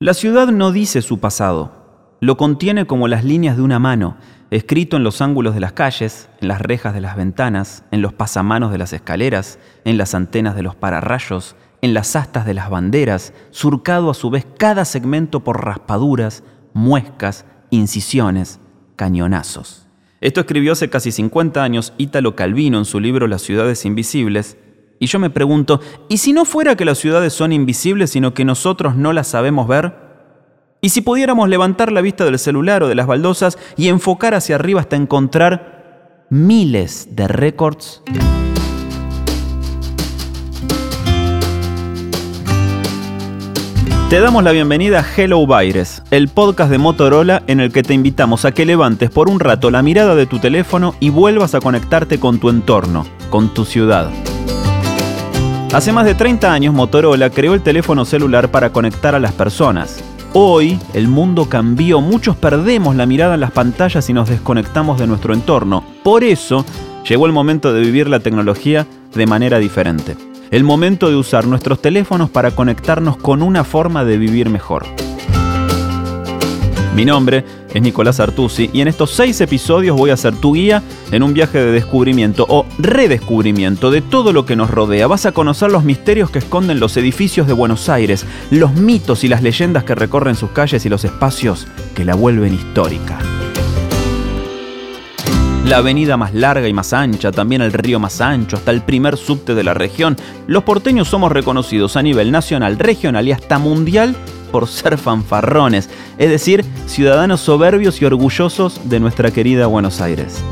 La ciudad no dice su pasado, lo contiene como las líneas de una mano, escrito en los ángulos de las calles, en las rejas de las ventanas, en los pasamanos de las escaleras, en las antenas de los pararrayos, en las astas de las banderas, surcado a su vez cada segmento por raspaduras, muescas, incisiones, cañonazos. Esto escribió hace casi 50 años Ítalo Calvino en su libro Las ciudades invisibles, y yo me pregunto, ¿y si no fuera que las ciudades son invisibles, sino que nosotros no las sabemos ver? ¿Y si pudiéramos levantar la vista del celular o de las baldosas y enfocar hacia arriba hasta encontrar miles de récords? Te damos la bienvenida a Hello Virus, el podcast de Motorola en el que te invitamos a que levantes por un rato la mirada de tu teléfono y vuelvas a conectarte con tu entorno, con tu ciudad. Hace más de 30 años Motorola creó el teléfono celular para conectar a las personas. Hoy el mundo cambió, muchos perdemos la mirada en las pantallas y nos desconectamos de nuestro entorno. Por eso llegó el momento de vivir la tecnología de manera diferente. El momento de usar nuestros teléfonos para conectarnos con una forma de vivir mejor. Mi nombre es Nicolás Artusi y en estos seis episodios voy a ser tu guía en un viaje de descubrimiento o redescubrimiento de todo lo que nos rodea. Vas a conocer los misterios que esconden los edificios de Buenos Aires, los mitos y las leyendas que recorren sus calles y los espacios que la vuelven histórica. La avenida más larga y más ancha, también el río más ancho, hasta el primer subte de la región. Los porteños somos reconocidos a nivel nacional, regional y hasta mundial por ser fanfarrones, es decir, ciudadanos soberbios y orgullosos de nuestra querida Buenos Aires.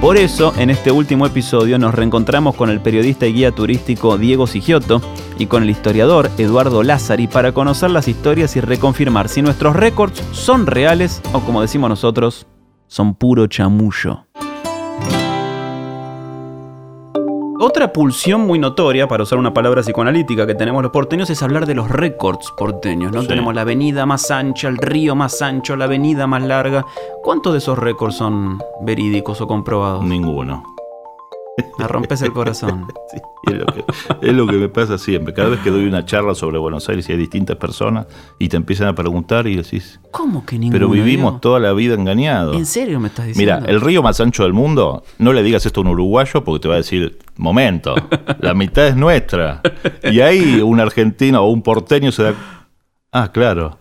Por eso, en este último episodio nos reencontramos con el periodista y guía turístico Diego Sigiotto y con el historiador Eduardo Lázari para conocer las historias y reconfirmar si nuestros récords son reales o, como decimos nosotros, son puro chamullo. Otra pulsión muy notoria, para usar una palabra psicoanalítica que tenemos los porteños, es hablar de los récords porteños. ¿no? Sí. Tenemos la avenida más ancha, el río más ancho, la avenida más larga. ¿Cuántos de esos récords son verídicos o comprobados? Ninguno. Me rompes el corazón. Sí, es, lo que, es lo que me pasa siempre. Cada vez que doy una charla sobre Buenos Aires y hay distintas personas y te empiezan a preguntar y decís, ¿Cómo que ninguno? pero vivimos Diego? toda la vida engañados. ¿En serio me estás diciendo? Mira, el río más ancho del mundo, no le digas esto a un uruguayo porque te va a decir, momento, la mitad es nuestra. Y ahí un argentino o un porteño se da... Ah, claro.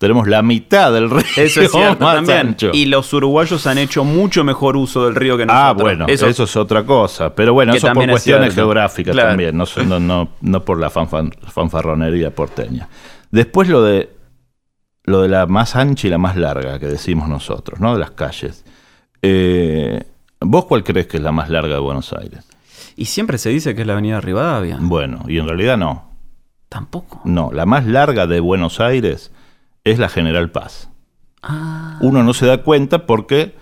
Tenemos la mitad del río Eso es cierto más también. ancho. Y los uruguayos han hecho mucho mejor uso del río que nosotros. Ah, bueno, eso, es otra cosa. Pero bueno, eso por es cuestiones cierto. geográficas Claro. también, no, no, no por la fanfan- fanfarronería porteña. Después lo de lo de la más ancha y la más larga que decimos nosotros, ¿no? De las calles. Eh, ¿Vos cuál crees que es la más larga de Buenos Aires? Y siempre se dice que es la avenida Rivadavia. Bueno, y en realidad no. Tampoco. No, la más larga de Buenos Aires es la General Paz. Ah, Uno no se da cuenta porque,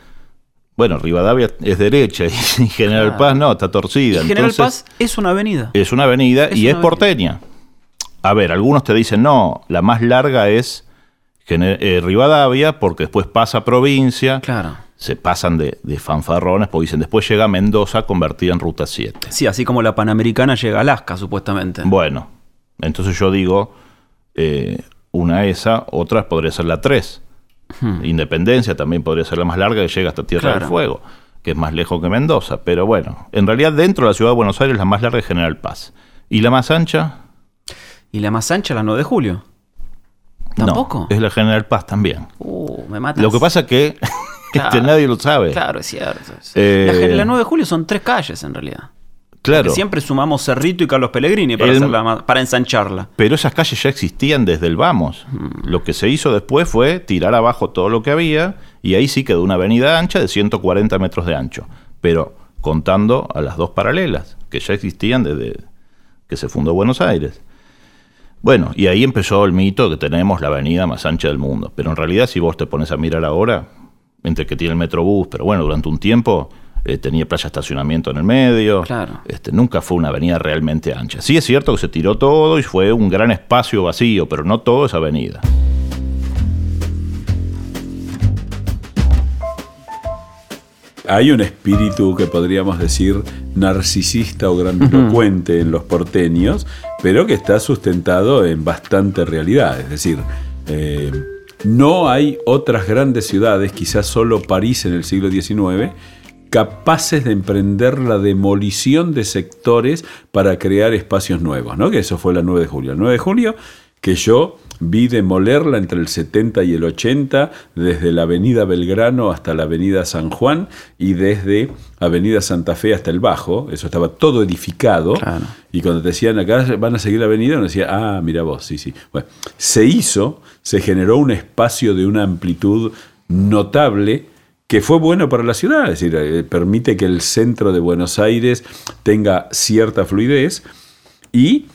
bueno, Rivadavia es derecha y General Claro. Paz no, está torcida. y General Entonces, Paz es una avenida. Es una avenida Es y una es porteña. A ver, algunos te dicen, no, la más larga es eh, Rivadavia, porque después pasa provincia, Claro. se pasan de, de fanfarrones, porque dicen, después llega Mendoza convertida en Ruta 7. Sí, así como la Panamericana llega a Alaska, supuestamente. Bueno, entonces yo digo, eh, una esa, otra podría ser la 3. Independencia también podría ser la más larga que llega hasta Tierra Claro. del Fuego, que es más lejos que Mendoza. Pero bueno, en realidad dentro de la ciudad de Buenos Aires la más larga es General Paz. ¿Y la más ancha? ¿Y la más ancha, la 9 de julio? ¿Tampoco? No, es la General Paz también. Uh, me matas. Lo que pasa que Claro. este, nadie lo sabe. Claro, es cierto. Eh, la, la 9 de julio son tres calles, en realidad. Claro. Que siempre sumamos Cerrito y Carlos Pellegrini para, El- hacerla más- para ensancharla. Pero esas calles ya existían desde el Vamos. Mm. Lo que se hizo después fue tirar abajo todo lo que había y ahí sí quedó una avenida ancha de 140 metros de ancho. Pero contando a las dos paralelas, que ya existían desde que se fundó Buenos Aires. Bueno, y ahí empezó el mito que tenemos la avenida más ancha del mundo. Pero en realidad, si vos te pones a mirar ahora, entre que tiene el Metrobús, pero bueno, durante un tiempo eh, tenía playa de estacionamiento en el medio. Claro. Este, nunca fue una avenida realmente ancha. Sí es cierto que se tiró todo y fue un gran espacio vacío, pero no todo es avenida. Hay un espíritu que podríamos decir narcisista o grandilocuente en los porteños, pero que está sustentado en bastante realidad. Es decir, Eh, no hay otras grandes ciudades, quizás solo París en el siglo XIX, capaces de emprender la demolición de sectores para crear espacios nuevos, ¿no? Que eso fue la 9 de julio. El 9 de julio que yo vi demolerla entre el 70 y el 80, desde la avenida Belgrano hasta la avenida San Juan y desde avenida Santa Fe hasta el Bajo, eso estaba todo edificado, y cuando te decían acá van a seguir la avenida, uno decía, ah, mira vos, sí, sí. Bueno, se hizo, se generó un espacio de una amplitud notable, que fue bueno para la ciudad, es decir, eh, permite que el centro de Buenos Aires tenga cierta fluidez y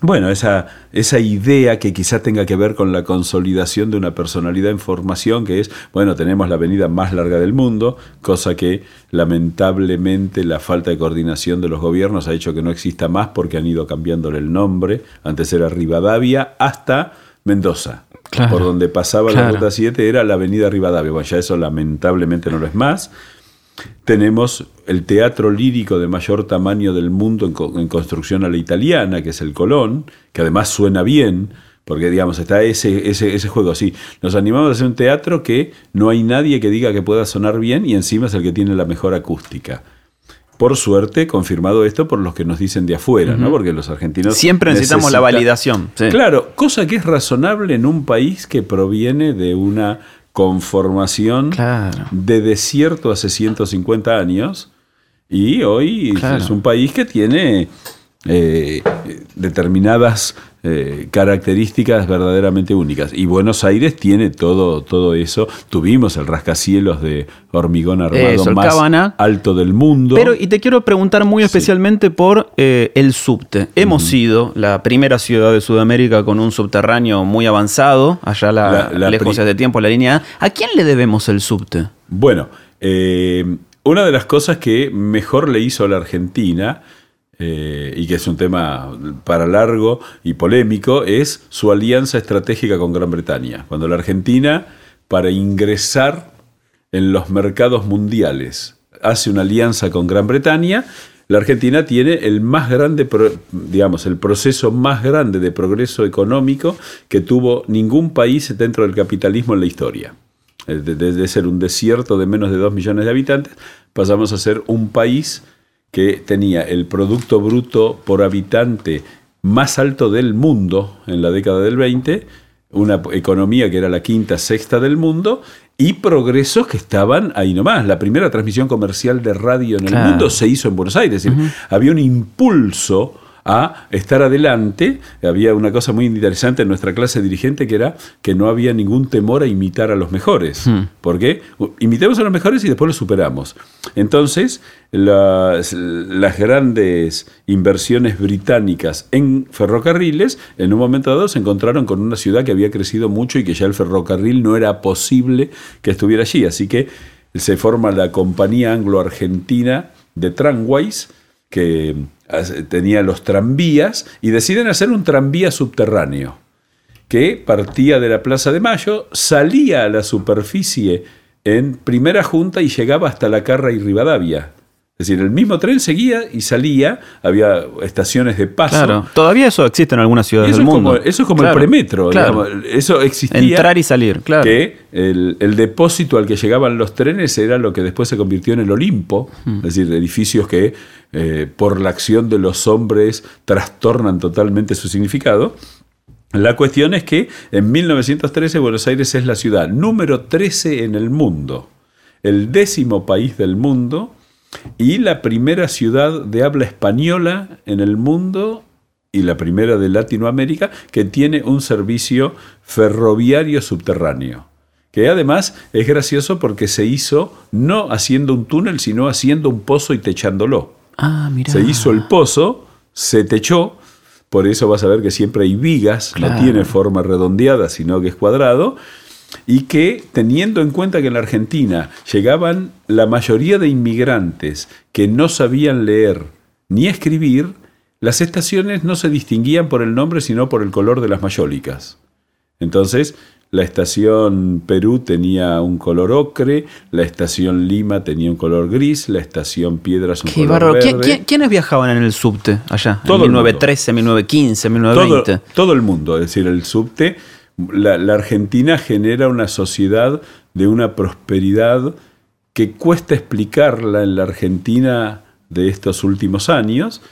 bueno, esa, esa idea que quizá tenga que ver con la consolidación de una personalidad en formación, que es, bueno, tenemos la avenida más larga del mundo, cosa que lamentablemente la falta de coordinación de los gobiernos ha hecho que no exista más porque han ido cambiándole el nombre, antes era Rivadavia, hasta Mendoza. Por donde pasaba la ruta 7 era la avenida Rivadavia. Bueno, ya eso lamentablemente no lo es más. Tenemos el teatro lírico de mayor tamaño del mundo en, construcción a la italiana, que es el Colón, que además suena bien, porque digamos, está ese, ese, ese, juego así. Nos animamos a hacer un teatro que no hay nadie que diga que pueda sonar bien y encima es el que tiene la mejor acústica. Por suerte, confirmado esto por los que nos dicen de afuera, ¿no? Porque los argentinos. Siempre necesitamos la validación. Claro, cosa que es razonable en un país que proviene de una conformación de desierto hace 150 años y hoy es un país que tiene eh, determinadas eh, características verdaderamente únicas. Y Buenos Aires tiene todo, todo eso. Tuvimos el rascacielos de hormigón armado más alto del mundo. Pero, y te quiero preguntar muy especialmente por eh, el subte. Hemos sido la primera ciudad de Sudamérica con un subterráneo muy avanzado, allá la, lejos de tiempo, la línea A. ¿A quién le debemos el subte? Bueno, una de las cosas que mejor le hizo a la Argentina eh, y que es un tema para largo y polémico, es su alianza estratégica con Gran Bretaña. Cuando la Argentina, para ingresar en los mercados mundiales, hace una alianza con Gran Bretaña, la Argentina tiene el más grande, digamos, el proceso más grande de progreso económico que tuvo ningún país dentro del capitalismo en la historia. Desde ser un desierto de menos de 2 millones de habitantes, pasamos a ser un país que tenía el Producto Bruto por habitante más alto del mundo en la década del 20, una economía que era la quinta, sexta del mundo, y progresos que estaban ahí nomás. La primera transmisión comercial de radio en el mundo se hizo en Buenos Aires. Había un impulso a estar adelante. Había una cosa muy interesante en nuestra clase dirigente que era que no había ningún temor a imitar a los mejores. Hmm. ¿Por qué? Imitemos a los mejores y después los superamos. Entonces, las, las, grandes inversiones británicas en ferrocarriles, en un momento dado se encontraron con una ciudad que había crecido mucho y que ya el ferrocarril no era posible que estuviera allí. Así que se forma la Compañía Anglo-Argentina de Tramways, que tenía los tranvías y deciden hacer un tranvía subterráneo que partía de la Plaza de Mayo, salía a la superficie en primera junta y llegaba hasta la Carra y Rivadavia. Es decir, el mismo tren seguía y salía, había estaciones de paso. Claro, todavía eso existe en algunas ciudades del mundo. eso es como el premetro, eso existía. Entrar y salir, claro. Que el, depósito al que llegaban los trenes era lo que después se convirtió en el Olimpo, es decir, edificios que eh, por la acción de los hombres trastornan totalmente su significado. La cuestión es que en 1913 Buenos Aires es la ciudad número 13 en el mundo, el décimo país del mundo y la primera ciudad de habla española en el mundo y la primera de Latinoamérica que tiene un servicio ferroviario subterráneo. Que además es gracioso porque se hizo no haciendo un túnel, sino haciendo un pozo y techándolo. Ah, mira. Se hizo el pozo, se techó, por eso vas a ver que siempre hay vigas, no tiene forma redondeada, sino que es cuadrado y que teniendo en cuenta que en la Argentina llegaban la mayoría de inmigrantes que no sabían leer ni escribir, las estaciones no se distinguían por el nombre sino por el color de las mayólicas. Entonces, la estación Perú tenía un color ocre, la estación Lima tenía un color gris, la estación Piedras un color verde. ¿Quiénes viajaban en el subte allá? Todo en 1913, 1915, 1920. Todo, todo el mundo, es decir, el subte la, la Argentina genera una sociedad de una prosperidad que cuesta explicarla en la Argentina de estos últimos años,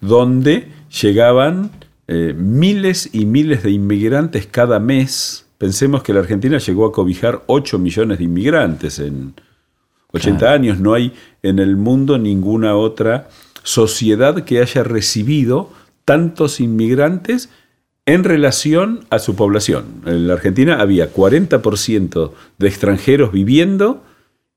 donde llegaban eh, miles y miles de inmigrantes cada mes. Pensemos que la Argentina llegó a cobijar 8 millones de inmigrantes en 80 años. No hay en el mundo ninguna otra sociedad que haya recibido tantos inmigrantes en relación a su población. En la Argentina había 40% de extranjeros viviendo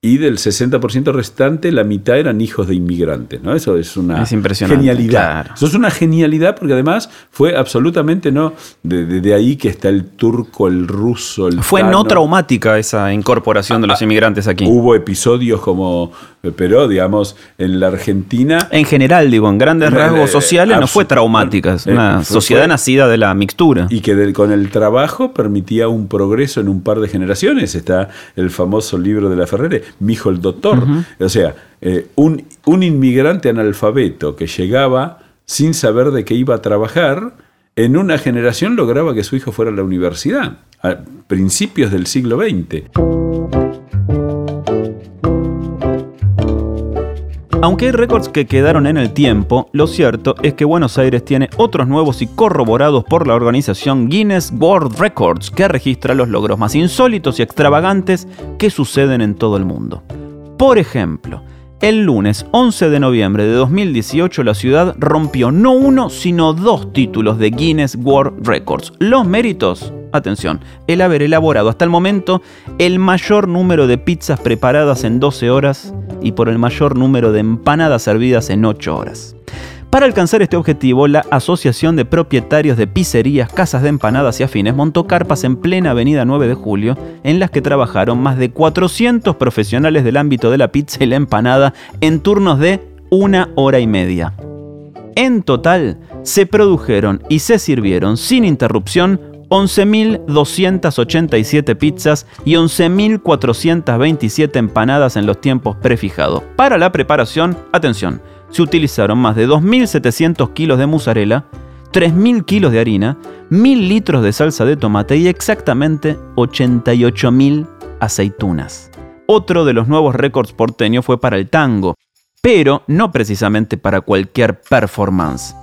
y del 60% restante, la mitad eran hijos de inmigrantes. ¿no? Eso es una genialidad. Eso es una genialidad porque además fue absolutamente no de, ahí que está el turco, el ruso, el Fue no traumática esa incorporación de los ah, inmigrantes aquí. Hubo episodios como, pero digamos, en la Argentina... En general, digo, en grandes rasgos sociales no fue traumática, es una sociedad nacida de la mixtura. Y que con el trabajo permitía un progreso en un par de generaciones. Está el famoso libro de la Ferrere, mi hijo el doctor. O sea, eh, un, un inmigrante analfabeto que llegaba sin saber de qué iba a trabajar, en una generación lograba que su hijo fuera a la universidad, a principios del siglo XX. Aunque hay récords que quedaron en el tiempo, lo cierto es que Buenos Aires tiene otros nuevos y corroborados por la organización Guinness World Records, que registra los logros más insólitos y extravagantes que suceden en todo el mundo. Por ejemplo, el lunes 11 de noviembre de 2018 la ciudad rompió no uno, sino dos títulos de Guinness World Records. Los méritos atención, el haber elaborado hasta el momento el mayor número de pizzas preparadas en 12 horas y por el mayor número de empanadas servidas en 8 horas. Para alcanzar este objetivo, la Asociación de Propietarios de Pizzerías, Casas de Empanadas y Afines montó carpas en plena Avenida 9 de Julio, en las que trabajaron más de 400 profesionales del ámbito de la pizza y la empanada en turnos de una hora y media. En total, se produjeron y se sirvieron sin interrupción 11.287 pizzas y 11.427 empanadas en los tiempos prefijados. Para la preparación, atención, se utilizaron más de 2.700 kilos de mozzarella, 3.000 kilos de harina, 1.000 litros de salsa de tomate y exactamente 88.000 aceitunas. Otro de los nuevos récords porteños fue para el tango, pero no precisamente para cualquier performance.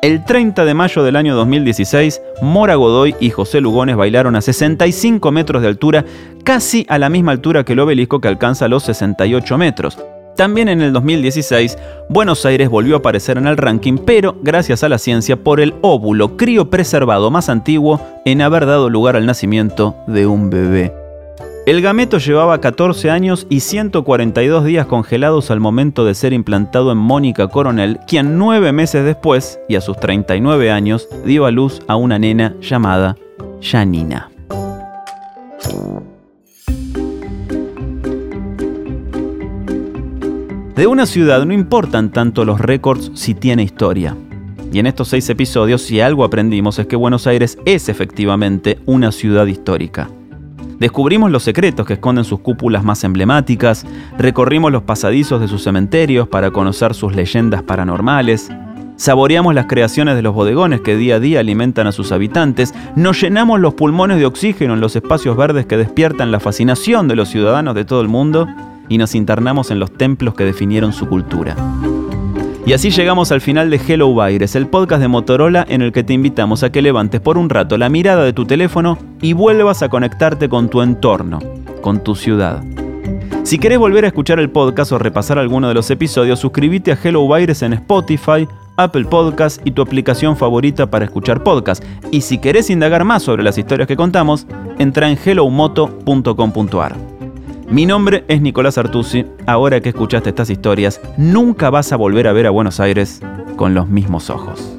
El 30 de mayo del año 2016, Mora Godoy y José Lugones bailaron a 65 metros de altura, casi a la misma altura que el obelisco que alcanza los 68 metros. También en el 2016, Buenos Aires volvió a aparecer en el ranking, pero gracias a la ciencia por el óvulo criopreservado más antiguo en haber dado lugar al nacimiento de un bebé. El gameto llevaba 14 años y 142 días congelados al momento de ser implantado en Mónica Coronel, quien nueve meses después, y a sus 39 años, dio a luz a una nena llamada Janina. De una ciudad no importan tanto los récords si tiene historia. Y en estos seis episodios, si algo aprendimos es que Buenos Aires es efectivamente una ciudad histórica. Descubrimos los secretos que esconden sus cúpulas más emblemáticas, recorrimos los pasadizos de sus cementerios para conocer sus leyendas paranormales, saboreamos las creaciones de los bodegones que día a día alimentan a sus habitantes, nos llenamos los pulmones de oxígeno en los espacios verdes que despiertan la fascinación de los ciudadanos de todo el mundo y nos internamos en los templos que definieron su cultura. Y así llegamos al final de Hello Virus, el podcast de Motorola en el que te invitamos a que levantes por un rato la mirada de tu teléfono y vuelvas a conectarte con tu entorno, con tu ciudad. Si querés volver a escuchar el podcast o repasar alguno de los episodios, suscríbete a Hello Virus en Spotify, Apple Podcast y tu aplicación favorita para escuchar podcast. Y si querés indagar más sobre las historias que contamos, entra en hellomoto.com.ar. Mi nombre es Nicolás Artusi. Ahora que escuchaste estas historias, nunca vas a volver a ver a Buenos Aires con los mismos ojos.